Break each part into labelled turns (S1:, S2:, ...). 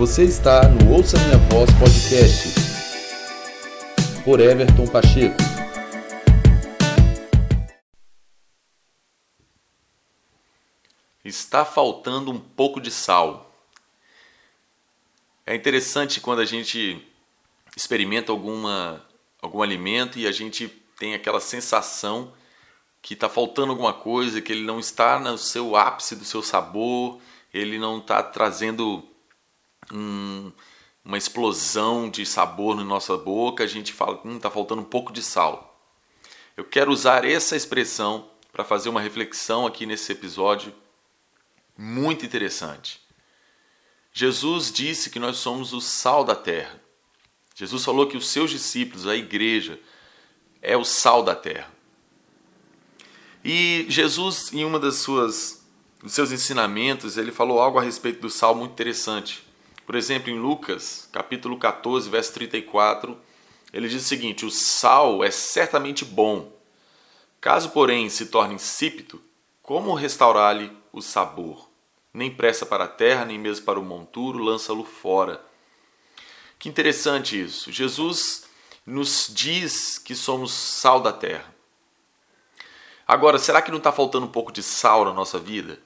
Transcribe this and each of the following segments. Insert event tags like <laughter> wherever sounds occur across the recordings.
S1: Você está no Ouça Minha Voz Podcast por Everton Pacheco.
S2: Está faltando um pouco de sal. É interessante quando a gente experimenta alguma, algum alimento e a gente tem aquela sensação que está faltando alguma coisa, que ele não está no seu ápice do seu sabor, ele não está trazendo um, uma explosão de sabor na nossa boca, a gente fala, hum, está faltando um pouco de sal. Eu quero usar essa expressão para fazer uma reflexão aqui nesse episódio muito interessante. Jesus disse que nós somos o sal da terra. Jesus falou que os seus discípulos, a igreja, é o sal da terra. E Jesus, em uma das suas dos seus ensinamentos, ele falou algo a respeito do sal muito interessante. Por exemplo, em Lucas, capítulo 14, verso 34, ele diz o seguinte: O sal é certamente bom. Caso, porém, se torne insípido, como restaurar-lhe o sabor? Nem pressa para a terra, nem mesmo para o monturo, lança-lo fora. Que interessante isso. Jesus nos diz que somos sal da terra. Agora, será que não está faltando um pouco de sal na nossa vida?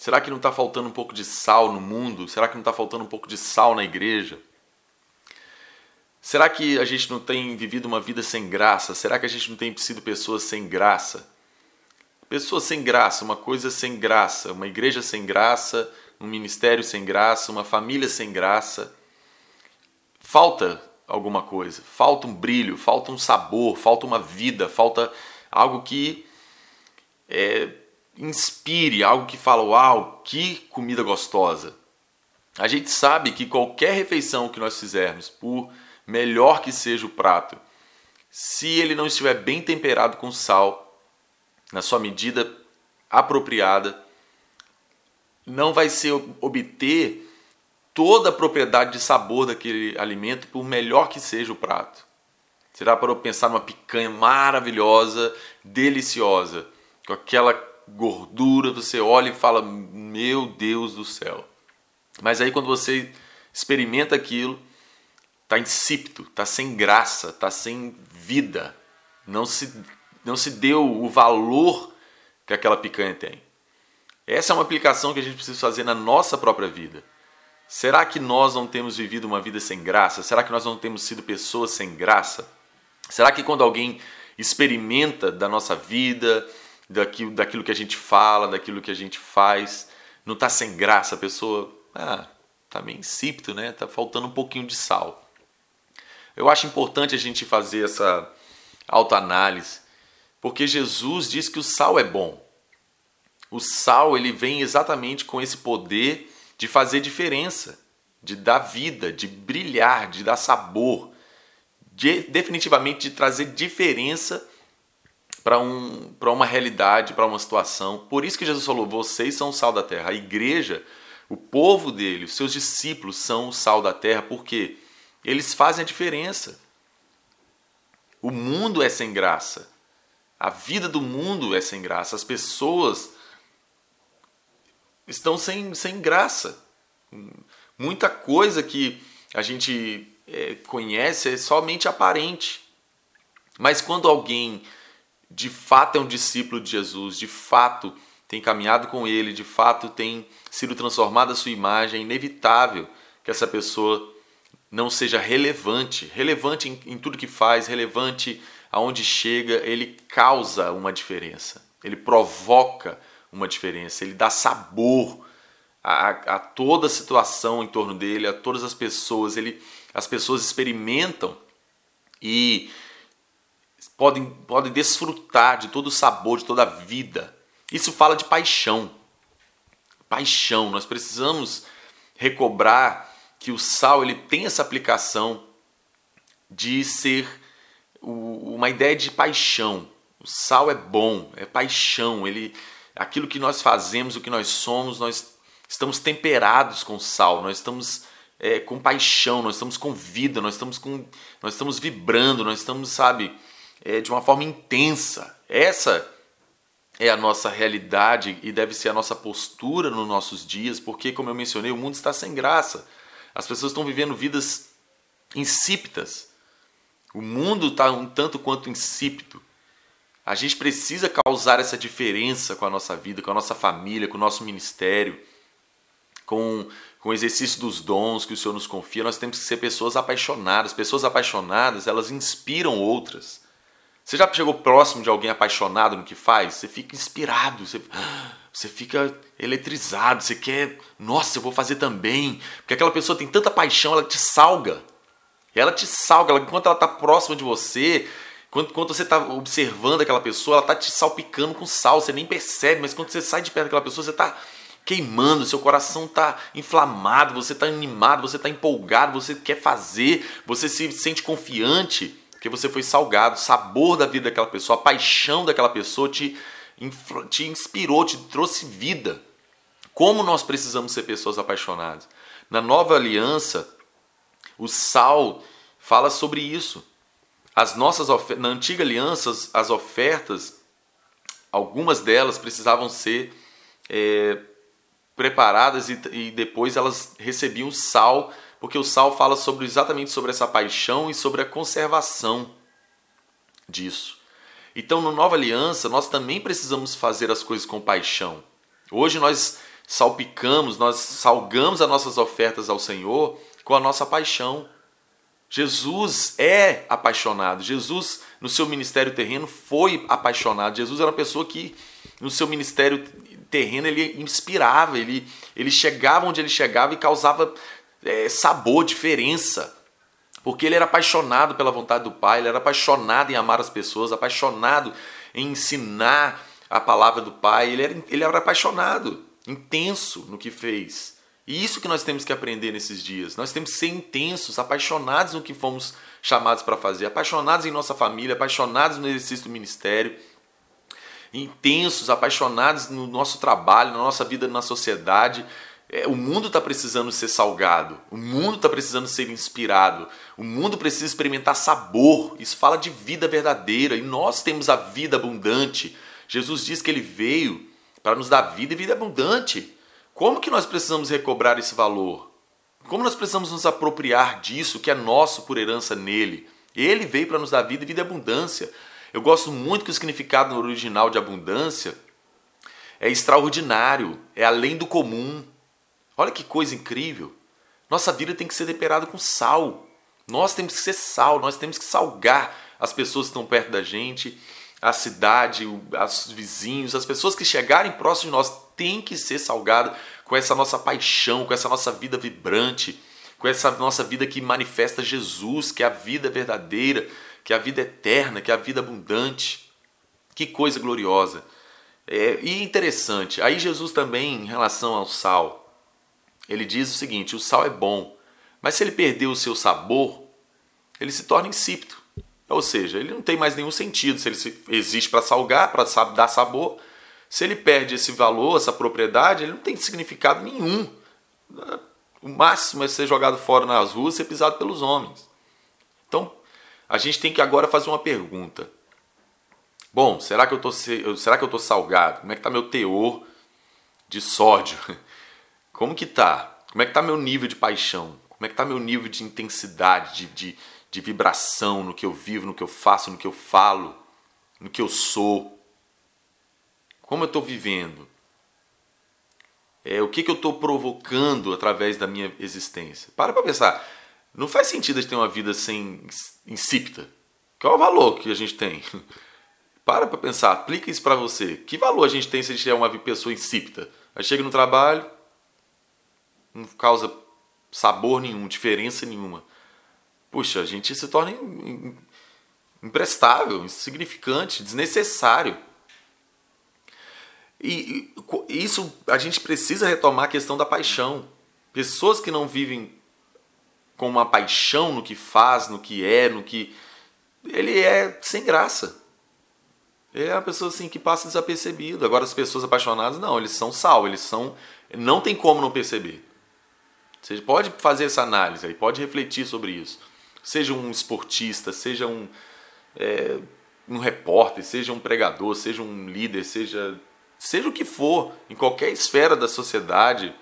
S2: Será que não está faltando um pouco de sal no mundo? Será que não está faltando um pouco de sal na igreja? Será que a gente não tem vivido uma vida sem graça? Será que a gente não tem sido pessoas sem graça? Pessoas sem graça, uma coisa sem graça, uma igreja sem graça, um ministério sem graça, uma família sem graça. Falta alguma coisa, falta um brilho, falta um sabor, falta uma vida, falta algo que é, inspire, algo que fala, uau, que comida gostosa. A gente sabe que qualquer refeição que nós fizermos, por melhor que seja o prato, se ele não estiver bem temperado com sal, na sua medida apropriada, não vai ser obter toda a propriedade de sabor daquele alimento, por melhor que seja o prato. Será para eu pensar numa picanha maravilhosa, deliciosa, com aquela gordura, você olha e fala: Meu Deus do céu. Mas aí quando você experimenta aquilo, tá insípido, tá sem graça, tá sem vida. Não se não se deu o valor que aquela picanha tem. Essa é uma aplicação que a gente precisa fazer na nossa própria vida. Será que nós não temos vivido uma vida sem graça? Será que nós não temos sido pessoas sem graça? Será que quando alguém experimenta da nossa vida, daquilo, daquilo que a gente fala, daquilo que a gente faz. Não está sem graça, a pessoa ah, tá meio insípido, né? Tá faltando um pouquinho de sal. Eu acho importante a gente fazer essa autoanálise, porque Jesus diz que o sal é bom. O sal ele vem exatamente com esse poder de fazer diferença, de dar vida, de brilhar, de dar sabor, de, definitivamente de trazer diferença para um, uma realidade, para uma situação. Por isso que Jesus falou: vocês são o sal da terra. A igreja, o povo dele, os seus discípulos são o sal da terra, porque eles fazem a diferença. O mundo é sem graça. A vida do mundo é sem graça. As pessoas estão sem, sem graça. Muita coisa que a gente é, conhece é somente aparente. Mas quando alguém de fato é um discípulo de Jesus, de fato tem caminhado com ele, de fato tem sido transformada a sua imagem, é inevitável que essa pessoa não seja relevante, relevante em, em tudo que faz, relevante aonde chega, ele causa uma diferença, ele provoca uma diferença, ele dá sabor a, a, toda a situação em torno dele, a todas as pessoas, ele, as pessoas experimentam e podem, podem desfrutar de todo o sabor, de toda a vida. Isso fala de paixão. Paixão. Nós precisamos recobrar que o sal ele tem essa aplicação de ser uma ideia de paixão. O sal é bom, é paixão. Ele, aquilo que nós fazemos, o que nós somos, nós estamos temperados com sal. Nós estamos é, com paixão, nós estamos com vida, nós estamos com, nós estamos vibrando, nós estamos, sabe, é, de uma forma intensa. Essa é a nossa realidade e deve ser a nossa postura nos nossos dias, porque, como eu mencionei, o mundo está sem graça. As pessoas estão vivendo vidas insípidas. O mundo está um tanto quanto insípido. A gente precisa causar essa diferença com a nossa vida, com a nossa família, com o nosso ministério, com, com o exercício dos dons que o Senhor nos confia. Nós temos que ser pessoas apaixonadas. Pessoas apaixonadas, elas inspiram outras. Você já chegou próximo de alguém apaixonado no que faz? Você fica inspirado, você, <gasps> você fica eletrizado, você quer, nossa, eu vou fazer também. Porque aquela pessoa tem tanta paixão, ela te salga. Ela te salga, ela, enquanto ela está próxima de você, quando, você está observando aquela pessoa, ela está te salpicando com sal, você nem percebe, mas quando você sai de perto daquela pessoa, você está queimando, seu coração está inflamado, você está animado, você está empolgado, você quer fazer, você se sente confiante, porque você foi salgado, o sabor da vida daquela pessoa, a paixão daquela pessoa te, te inspirou, te trouxe vida. Como nós precisamos ser pessoas apaixonadas? Na nova aliança, o sal fala sobre isso. As nossas na antiga aliança, as ofertas, algumas delas precisavam ser é, preparadas e, e, depois elas recebiam sal, porque o sal fala sobre exatamente sobre essa paixão e sobre a conservação disso. Então, no Nova Aliança, nós também precisamos fazer as coisas com paixão. Hoje nós salpicamos, nós salgamos as nossas ofertas ao Senhor com a nossa paixão. Jesus é apaixonado. Jesus, no seu ministério terreno, foi apaixonado. Jesus era uma pessoa que, no seu ministério terreno, ele inspirava, ele, ele chegava onde ele chegava e causava é, sabor, diferença. Porque ele era apaixonado pela vontade do Pai, ele era apaixonado em amar as pessoas, apaixonado em ensinar a palavra do Pai, ele era, ele era apaixonado, intenso no que fez. E isso que nós temos que aprender nesses dias. Nós temos que ser intensos, apaixonados no que fomos chamados para fazer, apaixonados em nossa família, apaixonados no exercício do ministério, intensos, apaixonados no nosso trabalho, na nossa vida na sociedade. É, o mundo está precisando ser salgado, o mundo está precisando ser inspirado, o mundo precisa experimentar sabor. Isso fala de vida verdadeira e nós temos a vida abundante. Jesus diz que ele veio para nos dar vida e vida abundante. Como que nós precisamos recobrar esse valor? Como nós precisamos nos apropriar disso que é nosso por herança nele? Ele veio para nos dar vida e vida e abundância. Eu gosto muito que o significado original de abundância é extraordinário, é além do comum. Olha que coisa incrível. Nossa vida tem que ser temperada com sal. Nós temos que ser sal, nós temos que salgar as pessoas que estão perto da gente, a cidade, os vizinhos, as pessoas que chegarem próximo de nós tem que ser salgado com essa nossa paixão, com essa nossa vida vibrante, com essa nossa vida que manifesta Jesus, que é a vida verdadeira, que é a vida eterna, que é a vida abundante. Que coisa gloriosa. É, e interessante, aí Jesus também, em relação ao sal, ele diz o seguinte: o sal é bom, mas se ele perder o seu sabor, ele se torna insípido. Ou seja, ele não tem mais nenhum sentido. Se ele existe para salgar, para dar sabor, se ele perde esse valor, essa propriedade, ele não tem significado nenhum. O máximo é ser jogado fora nas ruas e ser pisado pelos homens. Então, a gente tem que agora fazer uma pergunta. Bom, será que eu tô salgado? Como é que está meu teor de sódio? Como que tá? Como é que está meu nível de paixão? Como é que está meu nível de intensidade, de, de, de vibração no que eu vivo, no que eu faço, no que eu falo, no que eu sou? Como eu estou vivendo? É, o que, que eu estou provocando através da minha existência? Para para pensar. Não faz sentido a gente ter uma vida sem insípida. Qual é o valor que a gente tem? <laughs> Para para pensar, aplica isso para você. Que valor a gente tem se a gente é uma pessoa insípida? Aí chega no trabalho, não causa sabor nenhum, diferença nenhuma. Puxa, a gente se torna imprestável, insignificante, desnecessário. E, isso a gente precisa retomar a questão da paixão. Pessoas que não vivem com uma paixão no que faz, no que é, no que. Ele é sem graça. É a pessoa assim que passa desapercebido. Agora as pessoas apaixonadas, não, eles são sal, eles são. Não tem como não perceber. Você pode fazer essa análise aí, pode refletir sobre isso. Seja um esportista, seja um, é, um repórter, seja um pregador, seja um líder, seja seja o que for, em qualquer esfera da sociedade,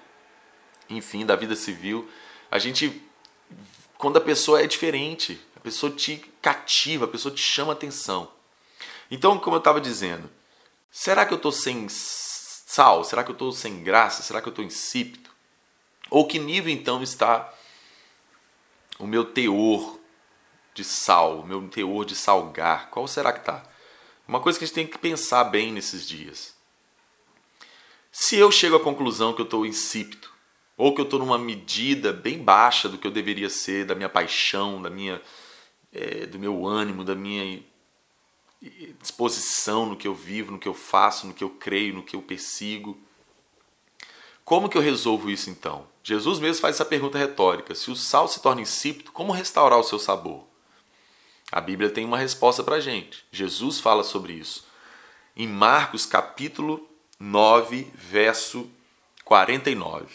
S2: enfim, da vida civil, A gente quando a pessoa é diferente, a pessoa te cativa, a pessoa te chama atenção. Então, como eu estava dizendo, será que eu estou sem sal? Será que eu estou sem graça? Será que eu estou insípido? Ou que nível então está o meu teor de sal, o meu teor de salgar? Qual será que está? Uma coisa que a gente tem que pensar bem nesses dias. Se eu chego à conclusão que eu estou insípido, ou que eu estou numa medida bem baixa do que eu deveria ser, da minha paixão, da minha, é, do meu ânimo, da minha disposição no que eu vivo, no que eu faço, no que eu creio, no que eu persigo. Como que eu resolvo isso então? Jesus mesmo faz essa pergunta retórica: se o sal se torna insípido, como restaurar o seu sabor? A Bíblia tem uma resposta para a gente. Jesus fala sobre isso. Em Marcos capítulo 9, verso 49.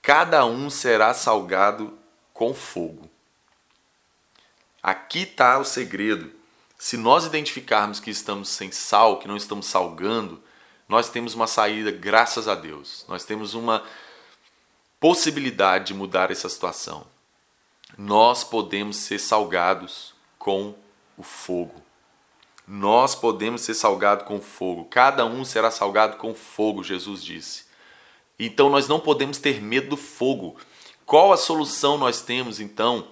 S2: Cada um será salgado com fogo. Aqui está o segredo. Se nós identificarmos que estamos sem sal, que não estamos salgando, nós temos uma saída, graças a Deus. Nós temos uma possibilidade de mudar essa situação. Nós podemos ser salgados com o fogo. Nós podemos ser salgados com fogo. Cada um será salgado com fogo, Jesus disse. Então nós não podemos ter medo do fogo. Qual a solução nós temos então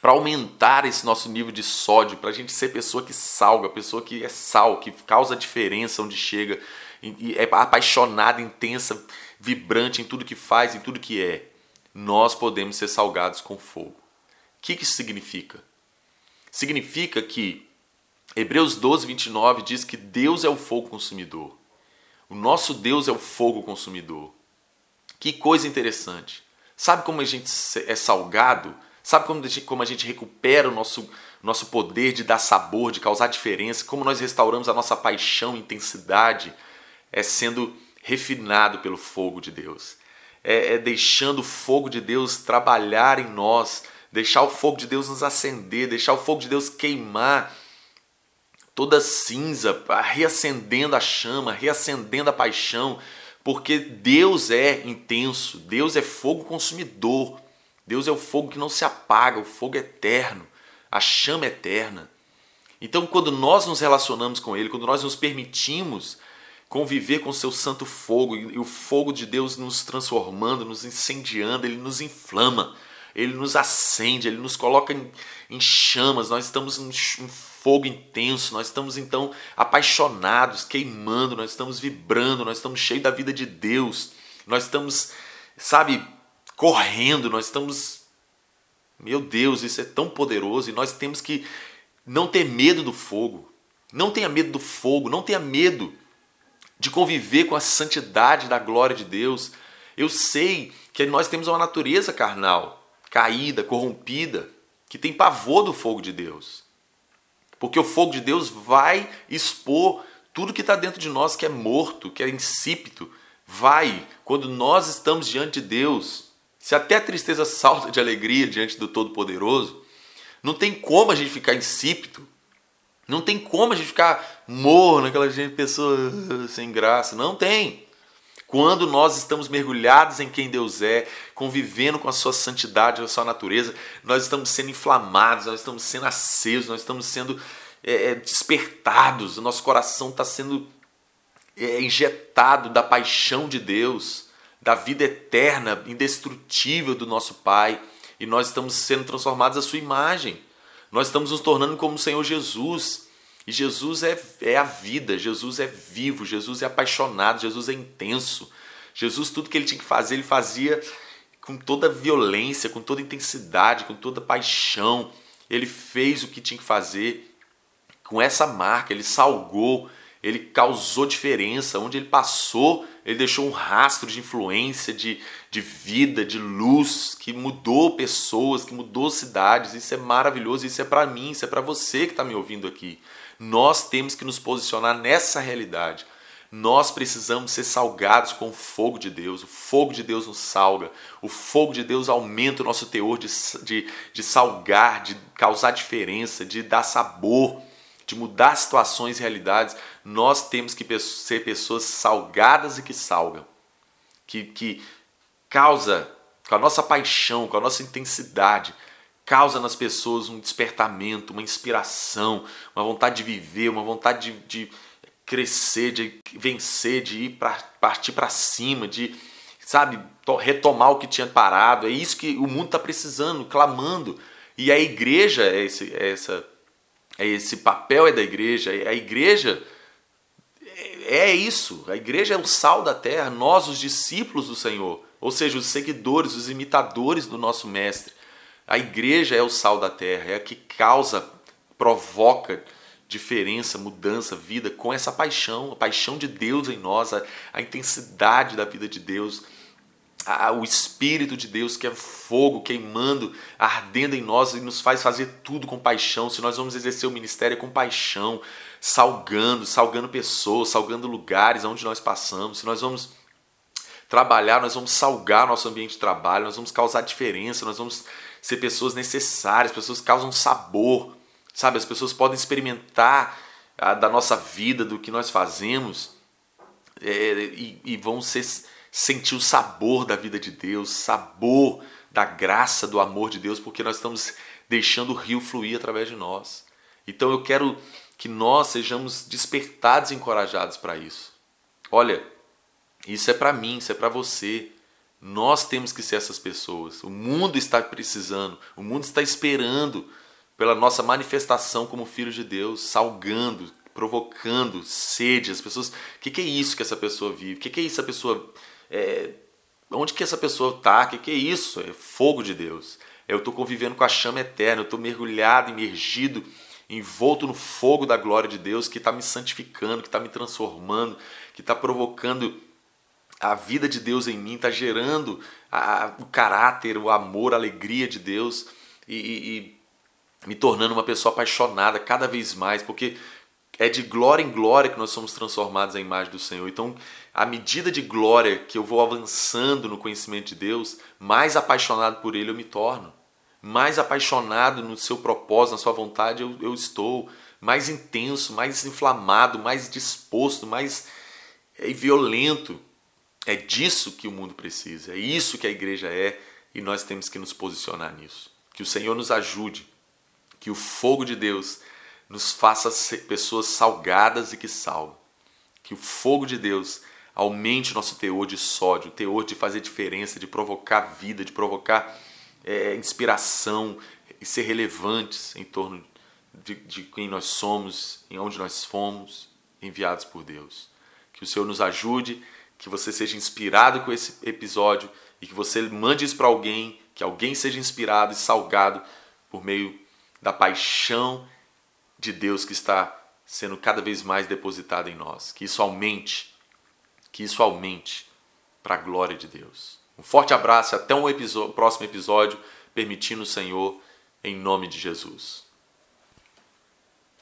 S2: para aumentar esse nosso nível de sódio, para a gente ser pessoa que salga, pessoa que é sal, que causa diferença onde chega, e é apaixonada, intensa, vibrante em tudo que faz, em tudo que é. Nós podemos ser salgados com fogo. O que, que isso significa? Significa que Hebreus 12, 29 diz que Deus é o fogo consumidor. O nosso Deus é o fogo consumidor. Que coisa interessante. Sabe como a gente é salgado? Sabe como a gente, como a gente recupera o nosso, nosso poder de dar sabor, de causar diferença? Como nós restauramos a nossa paixão, intensidade? É sendo refinado pelo fogo de Deus. É, é deixando o fogo de Deus trabalhar em nós, deixar o fogo de Deus nos acender, deixar o fogo de Deus queimar toda cinza, reacendendo a chama, reacendendo a paixão, porque Deus é intenso, Deus é fogo consumidor. Deus é o fogo que não se apaga, o fogo eterno, a chama eterna. Então, quando nós nos relacionamos com Ele, quando nós nos permitimos conviver com o seu santo fogo e o fogo de Deus nos transformando, nos incendiando, Ele nos inflama, Ele nos acende, Ele nos coloca em, em chamas, nós estamos em um fogo intenso, nós estamos então apaixonados, queimando, nós estamos vibrando, nós estamos cheios da vida de Deus, nós estamos, sabe, correndo, nós estamos. Meu Deus, isso é tão poderoso e nós temos que não ter medo do fogo. Não tenha medo do fogo, não tenha medo de conviver com a santidade da glória de Deus. Eu sei que nós temos uma natureza carnal, caída, corrompida, que tem pavor do fogo de Deus. Porque o fogo de Deus vai expor tudo que está dentro de nós que é morto, que é insípido. Vai, quando nós estamos diante de Deus, se até a tristeza salta de alegria diante do Todo-Poderoso, não tem como a gente ficar insípido. Não tem como a gente ficar morno, aquela gente, pessoa ah, sem graça. Não tem. Quando nós estamos mergulhados em quem Deus é, convivendo com a sua santidade, a sua natureza, nós estamos sendo inflamados, nós estamos sendo acesos, nós estamos sendo é, despertados, o nosso coração está sendo é, injetado da paixão de Deus da vida eterna, indestrutível do nosso Pai, e nós estamos sendo transformados à sua imagem. Nós estamos nos tornando como o Senhor Jesus. E Jesus é, é a vida, Jesus é vivo, Jesus é apaixonado, Jesus é intenso. Jesus, tudo que ele tinha que fazer, ele fazia com toda violência, com toda intensidade, com toda paixão. Ele fez o que tinha que fazer com essa marca, ele salgou, ele causou diferença. Onde ele passou, ele deixou um rastro de influência, de, de vida, de luz, que mudou pessoas, que mudou cidades. Isso é maravilhoso, isso é para mim, isso é para você que está me ouvindo aqui. Nós temos que nos posicionar nessa realidade. Nós precisamos ser salgados com o fogo de Deus. O fogo de Deus nos salga. O fogo de Deus aumenta o nosso teor de, de, de salgar, de causar diferença, de dar sabor de mudar situações e realidades, nós temos que ser pessoas salgadas e que salgam, que, que causa, com a nossa paixão, com a nossa intensidade, causa nas pessoas um despertamento, uma inspiração, uma vontade de viver, uma vontade de, de crescer, de vencer, de ir para partir para cima, de sabe retomar o que tinha parado. É isso que o mundo está precisando, clamando. E a igreja é esse, é essa, é esse papel é da igreja. A igreja é, isso. A igreja é o sal da terra. Nós, os discípulos do Senhor, ou seja, os seguidores, os imitadores do nosso mestre. A igreja é o sal da terra, é a que causa, provoca diferença, mudança, vida com essa paixão, a paixão de Deus em nós, a, a intensidade da vida de Deus, a, o Espírito de Deus que é fogo queimando, ardendo em nós e nos faz fazer tudo com paixão. Se nós vamos exercer o ministério é com paixão, salgando, salgando pessoas, salgando lugares onde nós passamos, se nós vamos trabalhar, nós vamos salgar nosso ambiente de trabalho, nós vamos causar diferença, nós vamos ser pessoas necessárias, pessoas que causam sabor, sabe? As pessoas podem experimentar a, da nossa vida, do que nós fazemos é, e, e, vão ser, sentir o sabor da vida de Deus, sabor da graça, do amor de Deus, porque nós estamos deixando o rio fluir através de nós. Então eu quero que nós sejamos despertados e encorajados para isso. Olha, isso é para mim, isso é para você. Nós temos que ser essas pessoas. O mundo está precisando, o mundo está esperando pela nossa manifestação como filhos de Deus, salgando, provocando sede. As pessoas, o que, que, é isso que essa pessoa vive? O que, que, é isso a pessoa, é, onde que essa pessoa está? O que, que é isso? É fogo de Deus. Eu estou convivendo com a chama eterna. Eu estou mergulhado, imergido, envolto no fogo da glória de Deus que está me santificando, que está me transformando, que está provocando a vida de Deus em mim, está gerando a, o caráter, o amor, a alegria de Deus e, e, e me tornando uma pessoa apaixonada cada vez mais, porque é de glória em glória que nós somos transformados à imagem do Senhor. Então, à medida de glória que eu vou avançando no conhecimento de Deus, mais apaixonado por Ele eu me torno. Mais apaixonado no seu propósito, na sua vontade eu, eu estou. Mais intenso, mais inflamado, mais disposto, mais é, violento. É disso que o mundo precisa, é isso que a igreja é e nós temos que nos posicionar nisso. Que o Senhor nos ajude, que o fogo de Deus nos faça ser pessoas salgadas e que salvam. Que o fogo de Deus aumente nosso teor de sódio, teor de fazer diferença, de provocar vida, de provocar é, inspiração e ser relevantes em torno de, de quem nós somos, em onde nós fomos enviados por Deus. Que o Senhor nos ajude que você seja inspirado com esse episódio e que você mande isso para alguém, que alguém seja inspirado e salgado por meio da paixão de Deus que está sendo cada vez mais depositada em nós. Que isso aumente, que isso aumente para a glória de Deus. Um forte abraço, até um episódio, próximo episódio, permitindo o Senhor, em nome de Jesus.